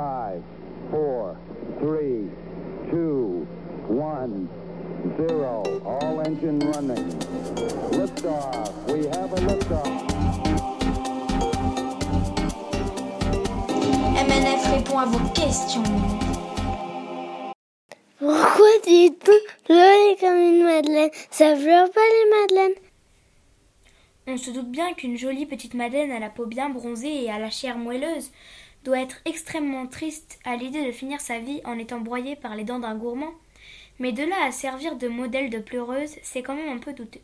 5, 4, 3, 2, 1, 0. All engine running. Liftoff. We have a liftoff. MNF répond à vos questions. Pourquoi dit-on joli comme une madeleine? Ça pleure pas les madeleines On se doute bien qu'une jolie petite madeleine à la peau bien bronzée et à la chair moelleuse doit être extrêmement triste à l'idée de finir sa vie en étant broyée par les dents d'un gourmand. Mais de là à servir de modèle de pleureuse, c'est quand même un peu douteux.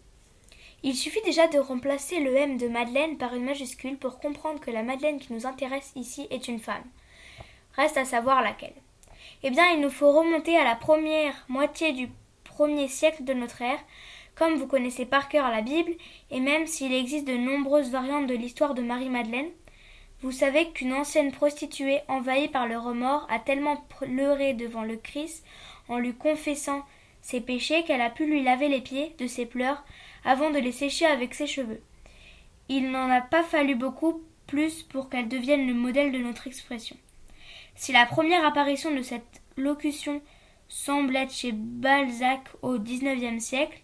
Il suffit déjà de remplacer le M de Madeleine par une majuscule pour comprendre que la Madeleine qui nous intéresse ici est une femme. Reste à savoir laquelle. Eh bien, il nous faut remonter à la première moitié du premier siècle de notre ère, comme vous connaissez par cœur la Bible, et même s'il existe de nombreuses variantes de l'histoire de Marie-Madeleine, vous savez qu'une ancienne prostituée envahie par le remords a tellement pleuré devant le Christ en lui confessant ses péchés qu'elle a pu lui laver les pieds de ses pleurs avant de les sécher avec ses cheveux. Il n'en a pas fallu beaucoup plus pour qu'elle devienne le modèle de notre expression. Si la première apparition de cette locution semble être chez Balzac au XIXe siècle,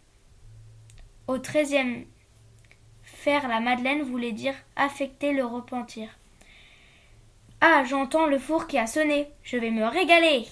au XIIIe, faire la Madeleine voulait dire affecter le repentir. Ah, j'entends le four qui a sonné. Je vais me régaler.